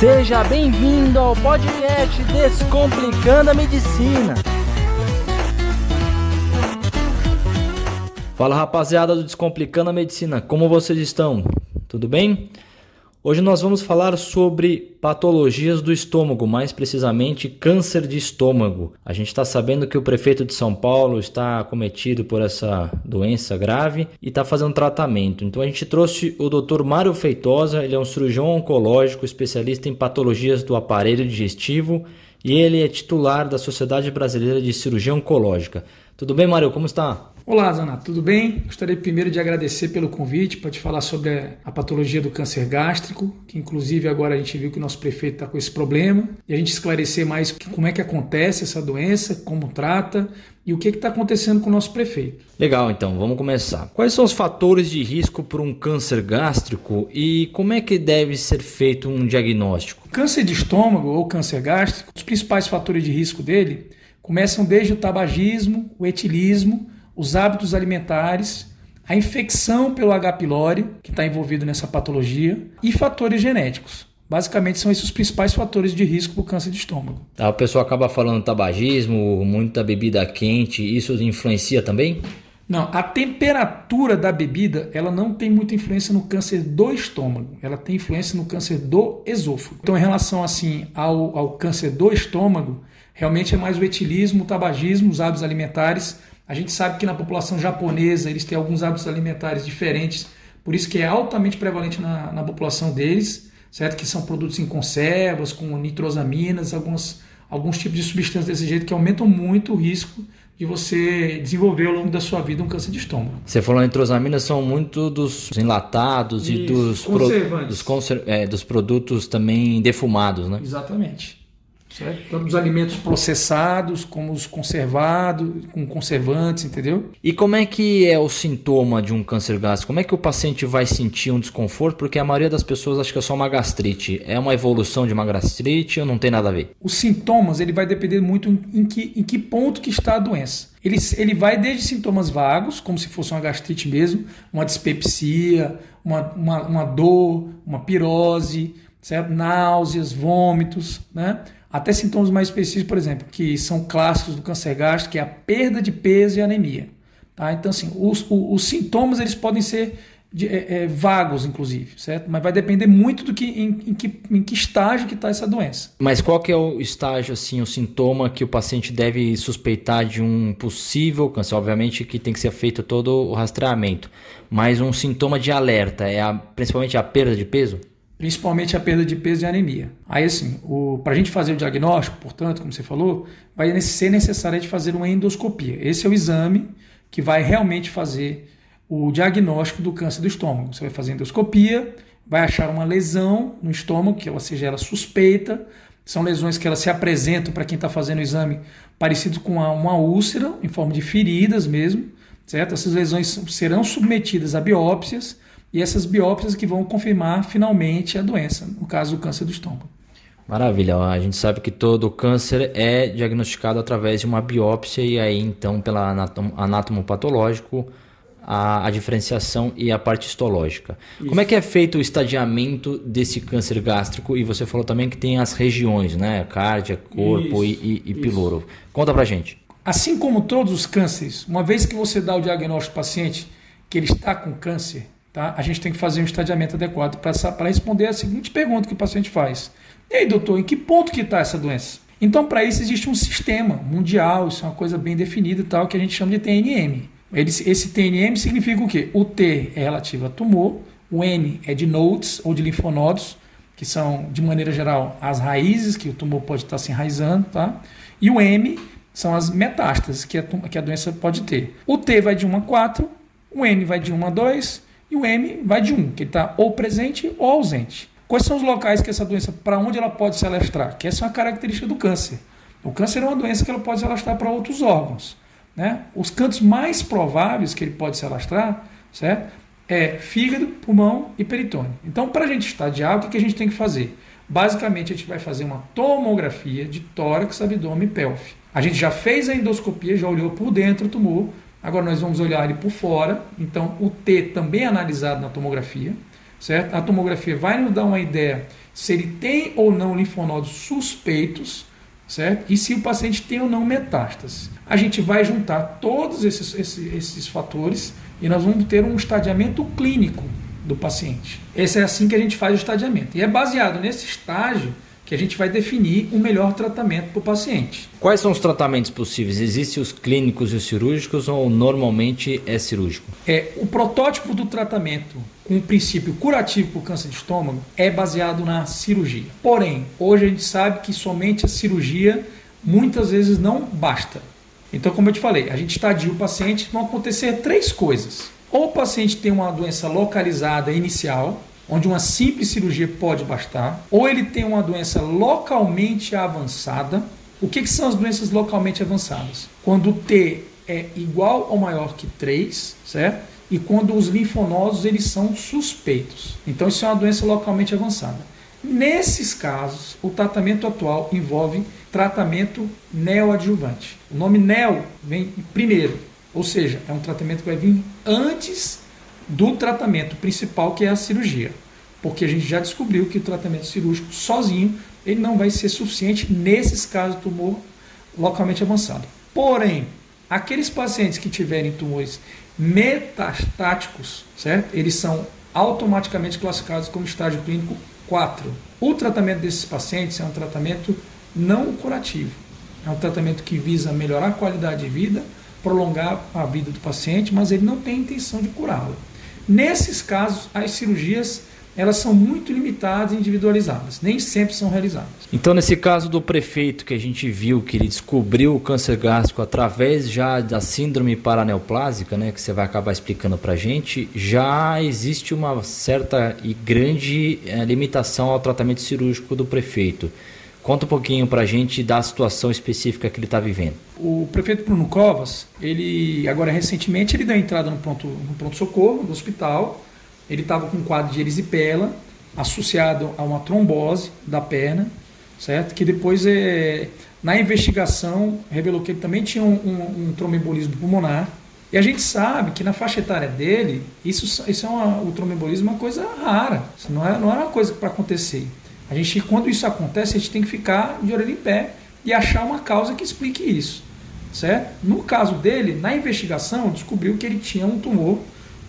Seja bem-vindo ao podcast Descomplicando a Medicina. Fala rapaziada do Descomplicando a Medicina, como vocês estão? Tudo bem? Hoje nós vamos falar sobre patologias do estômago, mais precisamente câncer de estômago. A gente está sabendo que o prefeito de São Paulo está cometido por essa doença grave e está fazendo tratamento. Então a gente trouxe o Dr. Mário Feitosa, ele é um cirurgião oncológico, especialista em patologias do aparelho digestivo e ele é titular da Sociedade Brasileira de Cirurgia Oncológica. Tudo bem, Mário? Como está? Olá, Zana, tudo bem? Gostaria primeiro de agradecer pelo convite para te falar sobre a patologia do câncer gástrico, que inclusive agora a gente viu que o nosso prefeito está com esse problema, e a gente esclarecer mais como é que acontece essa doença, como trata e o que está acontecendo com o nosso prefeito. Legal, então, vamos começar. Quais são os fatores de risco para um câncer gástrico e como é que deve ser feito um diagnóstico? Câncer de estômago ou câncer gástrico, os principais fatores de risco dele começam desde o tabagismo, o etilismo, os hábitos alimentares, a infecção pelo H. pylori, que está envolvido nessa patologia, e fatores genéticos. Basicamente são esses os principais fatores de risco para o câncer de estômago. A tá, pessoa acaba falando tabagismo, muita bebida quente, isso influencia também? Não, a temperatura da bebida ela não tem muita influência no câncer do estômago, ela tem influência no câncer do esôfago. Então, em relação assim ao, ao câncer do estômago, realmente é mais o etilismo, o tabagismo, os hábitos alimentares a gente sabe que na população japonesa eles têm alguns hábitos alimentares diferentes, por isso que é altamente prevalente na, na população deles, certo? Que são produtos em conservas, com nitrosaminas, alguns, alguns tipos de substâncias desse jeito que aumentam muito o risco de você desenvolver ao longo da sua vida um câncer de estômago. Você falou nitrosaminas são muito dos enlatados Isso, e dos, pro, dos, conser, é, dos produtos também defumados, né? Exatamente. Certo? Tanto os alimentos processados, como os conservados, com conservantes, entendeu? E como é que é o sintoma de um câncer gástrico? Como é que o paciente vai sentir um desconforto? Porque a maioria das pessoas acha que é só uma gastrite. É uma evolução de uma gastrite ou não tem nada a ver? Os sintomas, ele vai depender muito em que, em que ponto que está a doença. Ele, ele vai desde sintomas vagos, como se fosse uma gastrite mesmo, uma dispepsia, uma, uma, uma dor, uma pirose, certo? náuseas, vômitos, né? Até sintomas mais específicos, por exemplo, que são clássicos do câncer gástrico, que é a perda de peso e anemia. Tá? Então, assim, os, os, os sintomas eles podem ser de, é, é, vagos, inclusive, certo? Mas vai depender muito do que em, em que, em que estágio que está essa doença. Mas qual que é o estágio, assim, o sintoma que o paciente deve suspeitar de um possível câncer? Obviamente que tem que ser feito todo o rastreamento, mas um sintoma de alerta é a, principalmente a perda de peso? Principalmente a perda de peso e anemia. Aí, assim, para a gente fazer o diagnóstico, portanto, como você falou, vai ser necessário a gente fazer uma endoscopia. Esse é o exame que vai realmente fazer o diagnóstico do câncer do estômago. Você vai fazer endoscopia, vai achar uma lesão no estômago, que ela seja ela suspeita. São lesões que elas se apresentam para quem está fazendo o exame parecido com uma, uma úlcera, em forma de feridas mesmo, certo? Essas lesões serão submetidas a biópsias e essas biópsias que vão confirmar finalmente a doença, no caso do câncer do estômago. Maravilha, a gente sabe que todo câncer é diagnosticado através de uma biópsia e aí então pela anátomo patológico a, a, diferenciação e a parte histológica. Isso. Como é que é feito o estadiamento desse câncer gástrico? E você falou também que tem as regiões, né? Cárdia, corpo isso, e, e, e piloro. Conta pra gente. Assim como todos os cânceres, uma vez que você dá o diagnóstico ao paciente que ele está com câncer, Tá? A gente tem que fazer um estadiamento adequado para responder a seguinte pergunta que o paciente faz. E aí, doutor, em que ponto que está essa doença? Então, para isso existe um sistema mundial, isso é uma coisa bem definida e tal, que a gente chama de TNM. esse TNM significa o quê? O T é relativo a tumor, o N é de nodes ou de linfonodos, que são, de maneira geral, as raízes que o tumor pode estar se enraizando, tá? E o M são as metástases que a, que a doença pode ter. O T vai de 1 a 4, o N vai de 1 a 2, e o M vai de 1, que está ou presente ou ausente. Quais são os locais que essa doença, para onde ela pode se alastrar? Que essa é uma característica do câncer. O câncer é uma doença que ela pode se alastrar para outros órgãos. Né? Os cantos mais prováveis que ele pode se alastrar certo? é fígado, pulmão e peritônio. Então, para a gente estadiar, o que, a gente tem que fazer? Basicamente, a gente vai fazer uma tomografia de tórax, abdômen e pelve. A gente já fez a endoscopia, já olhou por dentro do tumor, Agora nós vamos olhar ele por fora. Então o T também é analisado na tomografia. certo? A tomografia vai nos dar uma ideia se ele tem ou não linfonodos suspeitos, certo? E se o paciente tem ou não metástase. A gente vai juntar todos esses, esses, esses fatores e nós vamos ter um estadiamento clínico do paciente. Esse é assim que a gente faz o estadiamento. E é baseado nesse estágio que a gente vai definir o melhor tratamento para o paciente. Quais são os tratamentos possíveis? Existem os clínicos e os cirúrgicos ou normalmente é cirúrgico? É, o protótipo do tratamento com o princípio curativo para o câncer de estômago é baseado na cirurgia. Porém, hoje a gente sabe que somente a cirurgia muitas vezes não basta. Então, como eu te falei, a gente estadia o paciente, vão acontecer três coisas. Ou o paciente tem uma doença localizada inicial, onde uma simples cirurgia pode bastar, ou ele tem uma doença localmente avançada. O que, que são as doenças localmente avançadas? Quando o T é igual ou maior que 3, certo? E quando os linfonodos eles são suspeitos. Então isso é uma doença localmente avançada. Nesses casos, o tratamento atual envolve tratamento neoadjuvante. O nome neo vem primeiro, ou seja, é um tratamento que vai vir antes do tratamento principal, que é a cirurgia. Porque a gente já descobriu que o tratamento cirúrgico sozinho ele não vai ser suficiente nesses casos de tumor localmente avançado. Porém, aqueles pacientes que tiverem tumores metastáticos, certo? Eles são automaticamente classificados como estágio clínico 4. O tratamento desses pacientes é um tratamento não curativo. É um tratamento que visa melhorar a qualidade de vida, prolongar a vida do paciente, mas ele não tem intenção de curá-lo. Nesses casos, as cirurgias elas são muito limitadas e individualizadas, nem sempre são realizadas. Então, nesse caso do prefeito que a gente viu que ele descobriu o câncer gástrico através já da síndrome paraneoplásica, né, que você vai acabar explicando para a gente, já existe uma certa e grande é, limitação ao tratamento cirúrgico do prefeito. Conta um pouquinho para a gente da situação específica que ele está vivendo. O prefeito Bruno Covas, ele agora recentemente ele deu entrada no pronto, no pronto socorro do hospital. Ele estava com um quadro de erisipela associado a uma trombose da perna, certo? Que depois é, na investigação revelou que ele também tinha um, um, um pulmonar. E a gente sabe que na faixa etária dele, isso, isso é uma, o tromboembolismo é uma coisa rara. Isso não é, não é uma coisa para acontecer. A gente, quando isso acontece, a gente tem que ficar de orelha em pé e achar uma causa que explique isso, certo? No caso dele, na investigação, descobriu que ele tinha um tumor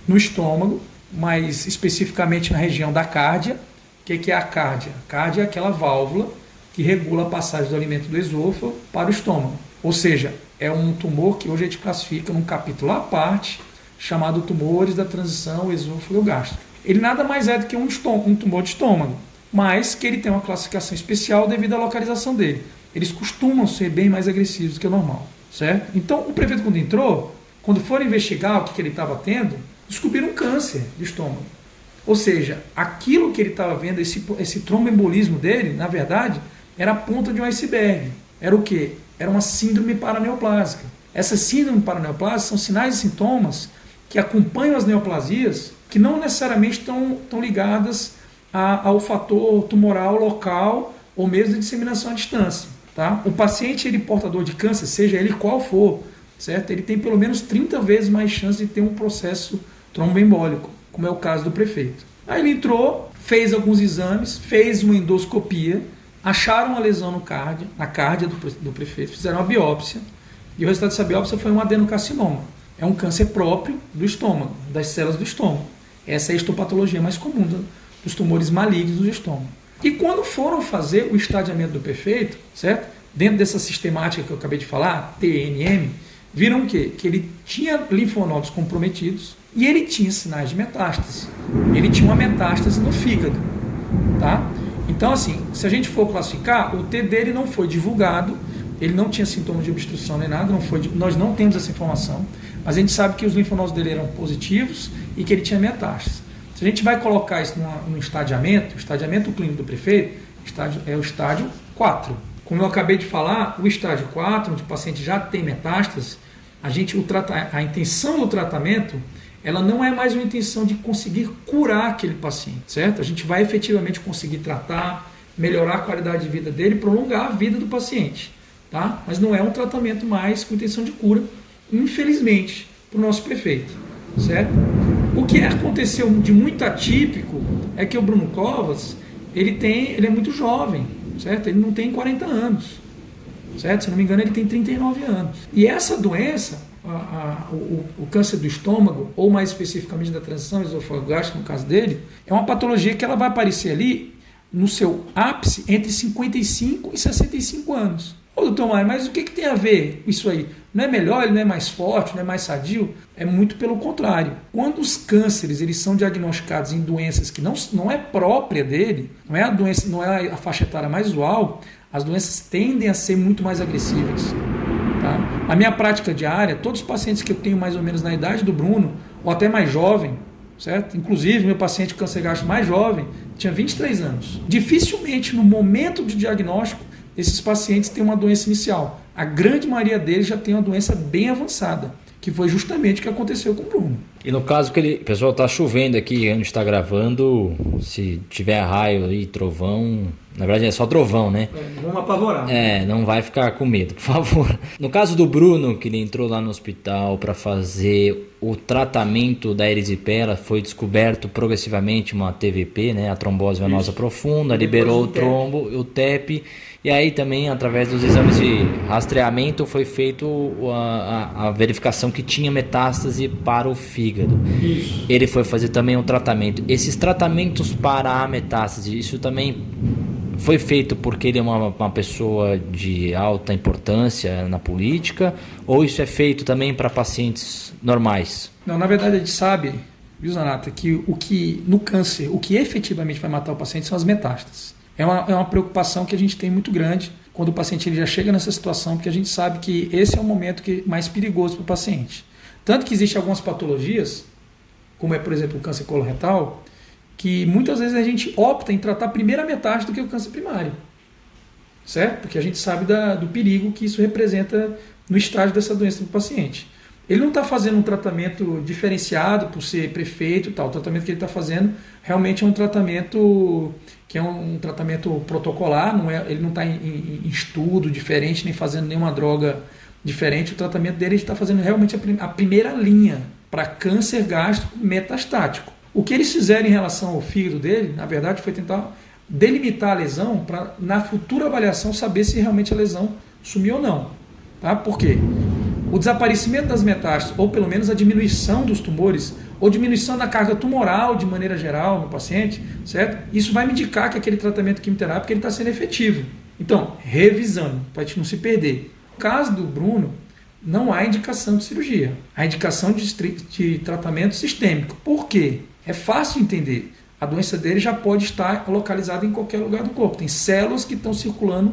no estômago, mais especificamente na região da cárdia. O que é a cárdia? A cárdia é aquela válvula que regula a passagem do alimento do esôfago para o estômago. Ou seja, é um tumor que hoje a gente classifica num capítulo à parte, chamado tumores da transição esôfago-gástrico. Ele nada mais é do que um, um tumor de estômago mas que ele tem uma classificação especial devido à localização dele. Eles costumam ser bem mais agressivos do que o normal, certo? Então, o prefeito quando entrou, quando foram investigar o que, que ele estava tendo, descobriram um câncer de estômago. Ou seja, aquilo que ele estava vendo, esse, esse tromboembolismo dele, na verdade, era a ponta de um iceberg. Era o quê? Era uma síndrome paraneoplásica. Essas síndromes paraneoplásicas são sinais e sintomas que acompanham as neoplasias que não necessariamente estão, estão ligadas a, ao fator tumoral local ou mesmo de disseminação à distância. Tá? O paciente ele portador de câncer, seja ele qual for, certo? ele tem pelo menos 30 vezes mais chance de ter um processo tromboembólico, como é o caso do prefeito. Aí ele entrou, fez alguns exames, fez uma endoscopia, acharam uma lesão no cárdia, na cárdia do, do prefeito, fizeram uma biópsia, e o resultado dessa biópsia foi um adenocarcinoma. É um câncer próprio do estômago, das células do estômago. Essa é a histopatologia mais comum dos tumores malignos do estômago. E quando foram fazer o estadiamento do perfeito, certo? Dentro dessa sistemática que eu acabei de falar, TNM, viram que que ele tinha linfonodos comprometidos e ele tinha sinais de metástase. Ele tinha uma metástase no fígado, tá? Então assim, se a gente for classificar, o T dele não foi divulgado, ele não tinha sintomas de obstrução nem nada, não foi, nós não temos essa informação, mas a gente sabe que os linfonodos dele eram positivos e que ele tinha metástase. Se a gente vai colocar isso no estadiamento, o estadiamento clínico do prefeito estádio, é o estádio 4. Como eu acabei de falar, o estágio 4, onde o paciente já tem metástase, a, gente, o trata, a intenção do tratamento ela não é mais uma intenção de conseguir curar aquele paciente, certo? A gente vai efetivamente conseguir tratar, melhorar a qualidade de vida dele, prolongar a vida do paciente, tá? Mas não é um tratamento mais com intenção de cura, infelizmente, para o nosso prefeito, certo? O que aconteceu de muito atípico é que o Bruno Covas, ele tem, ele é muito jovem, certo? Ele não tem 40 anos, certo? Se não me engano, ele tem 39 anos. E essa doença, a, a, o, o, câncer do estômago, ou mais especificamente da transição esofagástica, no caso dele, é uma patologia que ela vai aparecer ali no seu ápice entre 55 e 65 anos. Ô, doutor Mário, mas o que, que tem a ver isso aí? Não é melhor, ele não é mais forte, não é mais sadio? É muito pelo contrário. Quando os cânceres eles são diagnosticados em doenças que não, não é própria dele, não é a doença, não é a faixa etária mais usual, as doenças tendem a ser muito mais agressivas. Tá? A minha prática diária, todos os pacientes que eu tenho mais ou menos na idade do Bruno, ou até mais jovem, certo? Inclusive, meu paciente câncer gástrico mais jovem tinha 23 anos. Dificilmente, no momento de diagnóstico, esses pacientes têm uma doença inicial. A grande maioria deles já tem uma doença bem avançada, que foi justamente o que aconteceu com o Bruno. E no caso que ele, pessoal, tá chovendo aqui, a gente está gravando, se tiver raio e trovão, na verdade é só trovão, né? É, vamos apavorar. É, não vai ficar com medo, por favor. No caso do Bruno, que ele entrou lá no hospital para fazer o tratamento da erisipela, foi descoberto progressivamente uma TVP, né, a trombose venosa Isso. profunda, liberou o trombo, o TEP e aí também, através dos exames de rastreamento, foi feito a, a, a verificação que tinha metástase para o fígado. Isso. Ele foi fazer também um tratamento. Esses tratamentos para a metástase, isso também foi feito porque ele é uma, uma pessoa de alta importância na política? Ou isso é feito também para pacientes normais? Não, na verdade a gente sabe, viu, Zanata, que o que no câncer, o que efetivamente vai matar o paciente são as metástases é uma, é uma preocupação que a gente tem muito grande quando o paciente ele já chega nessa situação, porque a gente sabe que esse é o momento que mais perigoso para o paciente. Tanto que existem algumas patologias, como é, por exemplo, o câncer coloretal, que muitas vezes a gente opta em tratar a primeira metade do que o câncer primário. Certo? Porque a gente sabe da, do perigo que isso representa no estágio dessa doença do paciente. Ele não está fazendo um tratamento diferenciado por ser prefeito e tal. O tratamento que ele está fazendo realmente é um tratamento que é um, tratamento protocolar, não é, ele não está em, em, em, estudo diferente, nem fazendo nenhuma droga diferente. O tratamento dele está fazendo realmente a, prim, a primeira linha para câncer gástrico metastático. O que eles fizeram em relação ao fígado dele, na verdade, foi tentar delimitar a lesão para, na futura avaliação, saber se realmente a lesão sumiu ou não. Tá? Por quê? O desaparecimento das metástases, ou pelo menos a diminuição dos tumores, ou diminuição da carga tumoral de maneira geral no paciente, certo? Isso vai me indicar que aquele tratamento quimioterápico está sendo efetivo. Então, revisando, para a gente não se perder. Caso do Bruno, não há indicação de cirurgia. Há indicação de, de tratamento sistêmico. Por quê? É fácil entender. A doença dele já pode estar localizada em qualquer lugar do corpo. Tem células que estão circulando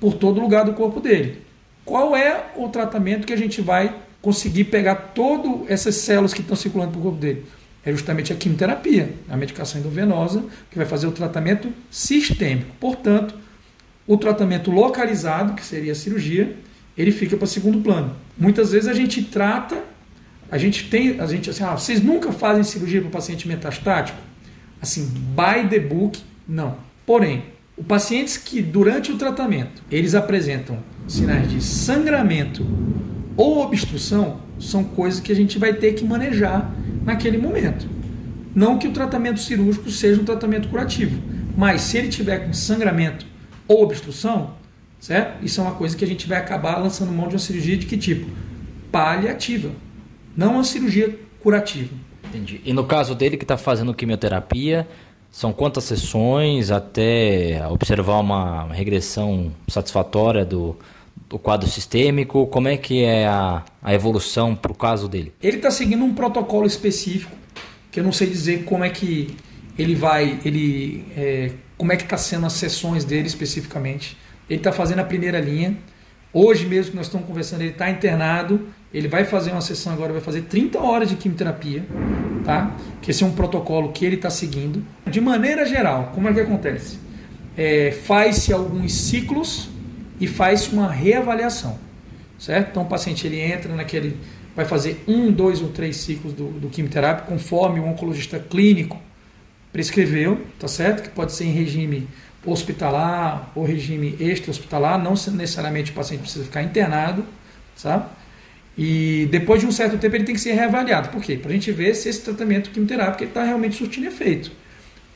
por todo lugar do corpo dele. Qual é o tratamento que a gente vai conseguir pegar todas essas células que estão circulando pelo corpo dele. É justamente a quimioterapia, a medicação endovenosa, que vai fazer o tratamento sistêmico. Portanto, o tratamento localizado, que seria a cirurgia, ele fica para segundo plano. Muitas vezes a gente trata, a gente tem, a gente assim, ah, vocês nunca fazem cirurgia para paciente metastático? Assim, by the book, não. Porém, os pacientes que durante o tratamento eles apresentam sinais de sangramento ou obstrução são coisas que a gente vai ter que manejar naquele momento. Não que o tratamento cirúrgico seja um tratamento curativo, mas se ele tiver com sangramento ou obstrução, certo? Isso é uma coisa que a gente vai acabar lançando mão de uma cirurgia de que tipo? Paliativa, não uma cirurgia curativa. Entendi. E no caso dele que está fazendo quimioterapia, são quantas sessões até observar uma regressão satisfatória do, o quadro sistêmico? Como é que é a, a evolução para o caso dele? Ele está seguindo um protocolo específico, que eu não sei dizer como é que ele vai, ele, é, como é que está sendo as sessões dele especificamente. Ele está fazendo a primeira linha. Hoje mesmo que nós estamos conversando, ele está internado. Ele vai fazer uma sessão agora, vai fazer 30 horas de quimioterapia, tá? Que esse é um protocolo que ele está seguindo. De maneira geral, como é que acontece? É, Faz-se alguns ciclos e faz uma reavaliação, certo? Então o paciente ele entra naquele, vai fazer um, dois ou três ciclos do, do conforme o oncologista clínico prescreveu, tá certo? Que pode ser em regime hospitalar ou regime extra-hospitalar, não necessariamente o paciente precisa ficar internado, sabe? E depois de um certo tempo ele tem que ser reavaliado. Por quê? Para a gente ver se esse tratamento quimioterápico está realmente surtindo efeito.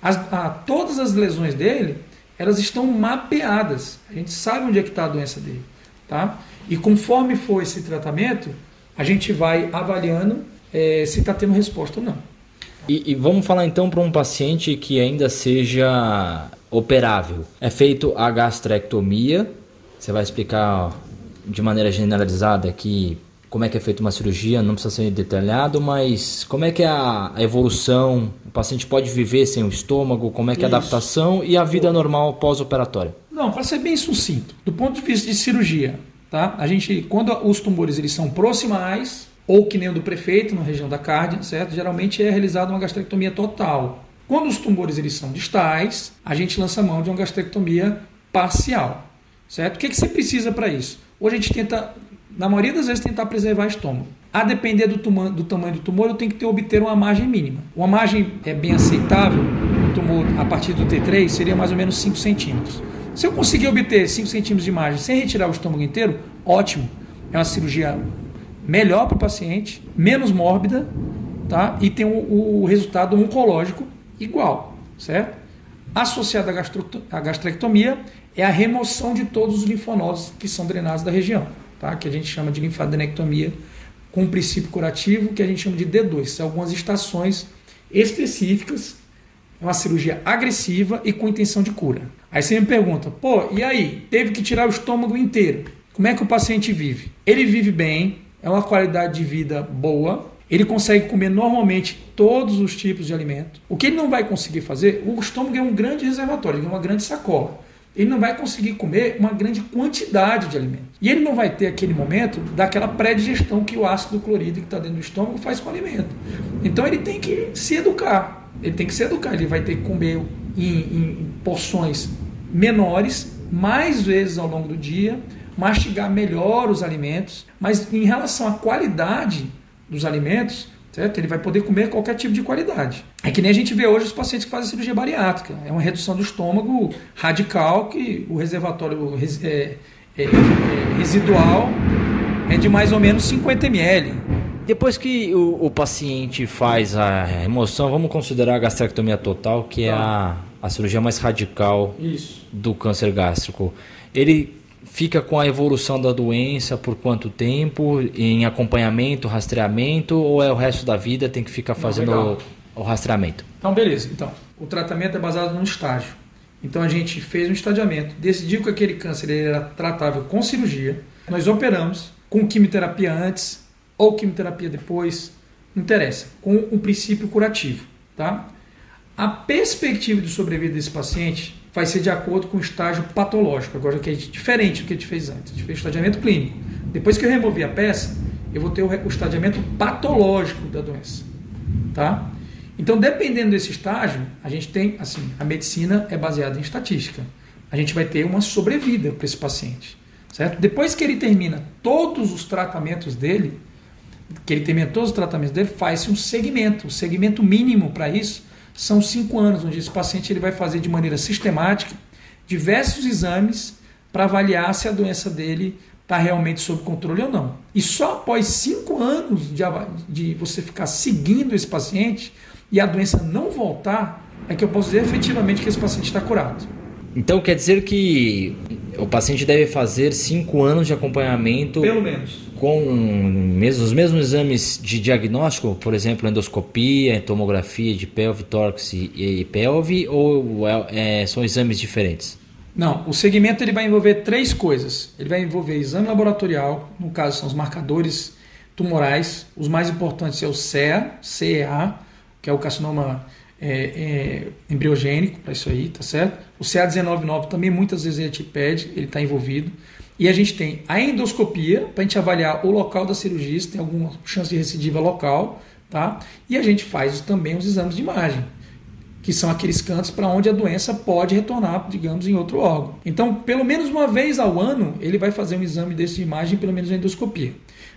As, a, todas as lesões dele, elas estão mapeadas. A gente sabe onde é que está a doença dele. Tá? E conforme for esse tratamento, a gente vai avaliando é, se está tendo resposta ou não. E, e vamos falar então para um paciente que ainda seja operável. É feito a gastrectomia. Você vai explicar de maneira generalizada aqui como é que é feita uma cirurgia, não precisa ser detalhado, mas como é que é a evolução? O paciente pode viver sem o estômago? Como é que é a adaptação e a vida normal pós-operatória? Não, para ser bem sucinto, do ponto de vista de cirurgia, tá? A gente, quando os tumores eles são proximais ou que nem o do prefeito na região da cárdia, certo? Geralmente é realizada uma gastrectomia total. Quando os tumores eles são distais, a gente lança mão de uma gastrectomia parcial, certo? O que, que você precisa para isso? Hoje a gente tenta na maioria das vezes, tentar preservar o estômago. A depender do, do tamanho do tumor, eu tenho que ter, obter uma margem mínima. Uma margem é bem aceitável, um tumor a partir do T3 seria mais ou menos 5 centímetros. Se eu conseguir obter 5 centímetros de margem sem retirar o estômago inteiro, ótimo. É uma cirurgia melhor para o paciente, menos mórbida, tá? e tem o, o resultado oncológico igual, certo? Associada à gastrectomia é a remoção de todos os linfonodos que são drenados da região tá? que a gente chama de linfadenectomia, com um princípio curativo que a gente chama de D2. São algumas estações específicas, é uma cirurgia agressiva e com intenção de cura. Aí você me pergunta, pô, e aí? Teve que tirar o estômago inteiro. Como é que o paciente vive? Ele vive bem, é uma qualidade de vida boa, ele consegue comer normalmente todos os tipos de alimento. O que ele não vai conseguir fazer, o estômago é um grande reservatório, é uma grande sacola ele não vai conseguir comer uma grande quantidade de alimento. E ele não vai ter aquele momento daquela pré-digestão que o ácido clorídrico que está dentro do estômago faz com o alimento. Então ele tem que se educar. Ele tem que se educar. Ele vai ter que comer em, em porções menores, mais vezes ao longo do dia, mastigar melhor os alimentos. Mas em relação à qualidade dos alimentos, certo? Ele vai poder comer qualquer tipo de qualidade. É que nem a gente vê hoje os pacientes que fazem cirurgia bariátrica. É uma redução do estômago radical que o reservatório é, é, é, residual é de mais ou menos 50 ml. Depois que o, o, paciente faz a remoção, vamos considerar a gastrectomia total, que é a, a cirurgia mais radical Isso. do câncer gástrico. Ele fica com a evolução da doença por quanto tempo, em acompanhamento, rastreamento, ou é o resto da vida tem que ficar fazendo Não, o, o rastreamento? Então, beleza. Então, o tratamento é baseado num estágio. Então, a gente fez um estadiamento, decidiu que aquele câncer era tratável com cirurgia, nós operamos com quimioterapia antes ou quimioterapia depois, não interessa, com um princípio curativo, tá? A perspectiva de sobrevida desse paciente vai ser de acordo com o estágio patológico, agora que é diferente do que a gente fez antes. A gente fez estadiamento clínico. Depois que eu removi a peça, eu vou ter o estadiamento patológico da doença, tá? Então, dependendo desse estágio, a gente tem, assim, a medicina é baseada em estatística. A gente vai ter uma sobrevida para esse paciente, certo? Depois que ele termina todos os tratamentos dele, que ele termina todos os tratamentos dele, faz-se um segmento. O segmento mínimo para isso são cinco anos, onde esse paciente ele vai fazer de maneira sistemática diversos exames para avaliar se a doença dele está realmente sob controle ou não. E só após cinco anos de, de você ficar seguindo esse paciente e a doença não voltar, é que eu posso dizer efetivamente que esse paciente está curado. Então quer dizer que o paciente deve fazer cinco anos de acompanhamento. Pelo menos com os mesmos exames de diagnóstico, por exemplo, endoscopia, tomografia de pelve, tórax e, pelve, ou é, é, são exames diferentes? Não, o segmento ele vai envolver três coisas. Ele vai envolver exame laboratorial, no caso são os marcadores tumorais, os mais importantes é o CEA, CEA, que é o carcinoma é, é, embriogênico, para isso aí, tá certo? O CA199 também muitas vezes a gente pede, ele está envolvido. E a gente tem a endoscopia, para a gente avaliar o local da cirurgia, se tem alguma chance de recidiva local, tá? E a gente faz também os exames de imagem, que são aqueles cantos para onde a doença pode retornar, digamos, em outro órgão. Então, pelo menos uma vez ao ano, ele vai fazer um exame desse de imagem, pelo menos a endoscopia.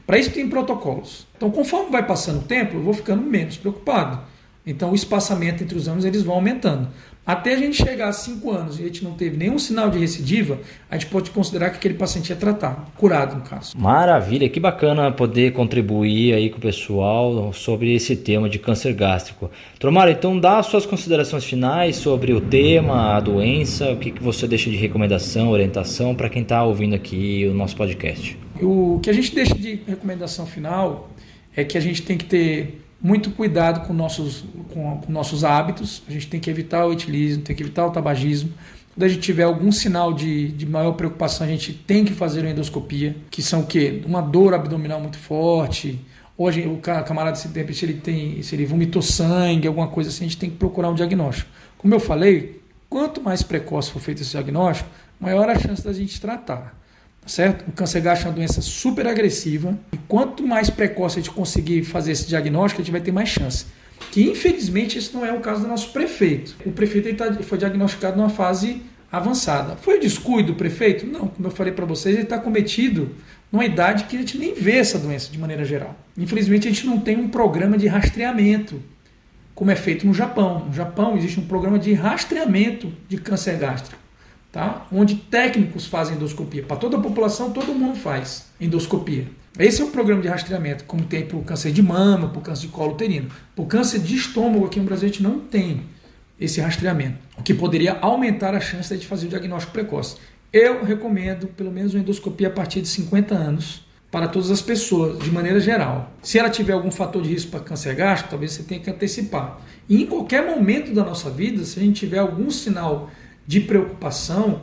Para isso tem protocolos. Então, conforme vai passando o tempo, eu vou ficando menos preocupado. Então, o espaçamento entre os anos eles vão aumentando. Até a gente chegar a 5 anos e a gente não teve nenhum sinal de recidiva, a gente pode considerar que aquele paciente é tratado, curado no caso. Maravilha, que bacana poder contribuir aí com o pessoal sobre esse tema de câncer gástrico. Tromara, então dá suas considerações finais sobre o tema, a doença, o que, que você deixa de recomendação, orientação para quem está ouvindo aqui o nosso podcast. O que a gente deixa de recomendação final é que a gente tem que ter muito cuidado com nossos, com, com nossos hábitos. A gente tem que evitar o etilismo, tem que evitar o tabagismo. Quando a gente tiver algum sinal de, de maior preocupação, a gente tem que fazer uma endoscopia, que são o quê? Uma dor abdominal muito forte, Hoje o camarada se, se ele tem, se ele vomitou sangue, alguma coisa assim, a gente tem que procurar um diagnóstico. Como eu falei, quanto mais precoce for feito esse diagnóstico, maior a chance da gente tratar certo? O câncer gástrico é uma doença super agressiva e quanto mais precoce a gente conseguir fazer esse diagnóstico, a gente vai ter mais chance. Que infelizmente esse não é o caso do nosso prefeito. O prefeito ele tá, foi diagnosticado numa fase avançada. Foi descuido do prefeito? Não, como eu falei para vocês, ele está cometido numa idade que a gente nem vê essa doença de maneira geral. Infelizmente a gente não tem um programa de rastreamento como é feito no Japão. No Japão existe um programa de rastreamento de câncer gástrico tá? onde técnicos fazem endoscopia. Para toda a população, todo mundo faz endoscopia. Esse é o programa de rastreamento, como tem para o câncer de mama, para o câncer de colo uterino. Para o câncer de estômago aqui no Brasil, a gente não tem esse rastreamento, o que poderia aumentar a chance de fazer o diagnóstico precoce. Eu recomendo pelo menos uma endoscopia a partir de 50 anos para todas as pessoas, de maneira geral. Se ela tiver algum fator de risco para câncer gástrico, talvez você tenha que antecipar. E em qualquer momento da nossa vida, se a gente tiver algum sinal de preocupação,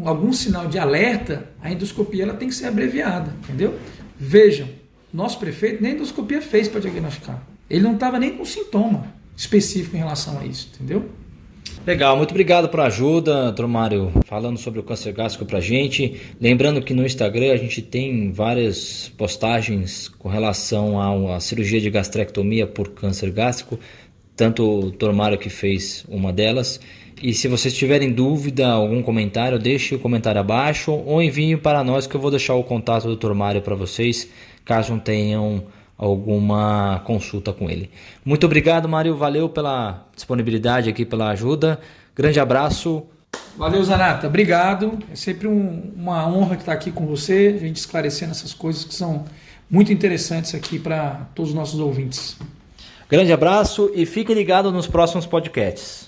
algum sinal de alerta, a endoscopia ela tem que ser abreviada, entendeu? Vejam, nosso prefeito nem endoscopia fez para diagnosticar. Ele não estava nem com sintoma específico em relação a isso, entendeu? Legal, muito obrigado pela ajuda, doutor Mário, falando sobre o câncer gástrico para a gente. Lembrando que no Instagram a gente tem várias postagens com relação à cirurgia de gastrectomia por câncer gástrico, tanto o doutor Mário que fez uma delas e se vocês tiverem dúvida, algum comentário, deixe o comentário abaixo ou envie para nós que eu vou deixar o contato do Dr. Mário para vocês, caso tenham alguma consulta com ele. Muito obrigado, Mário. Valeu pela disponibilidade aqui, pela ajuda. Grande abraço. Valeu, Zanata. Obrigado. É sempre um, uma honra estar aqui com você, a gente esclarecendo essas coisas que são muito interessantes aqui para todos os nossos ouvintes. Grande abraço e fique ligado nos próximos podcasts.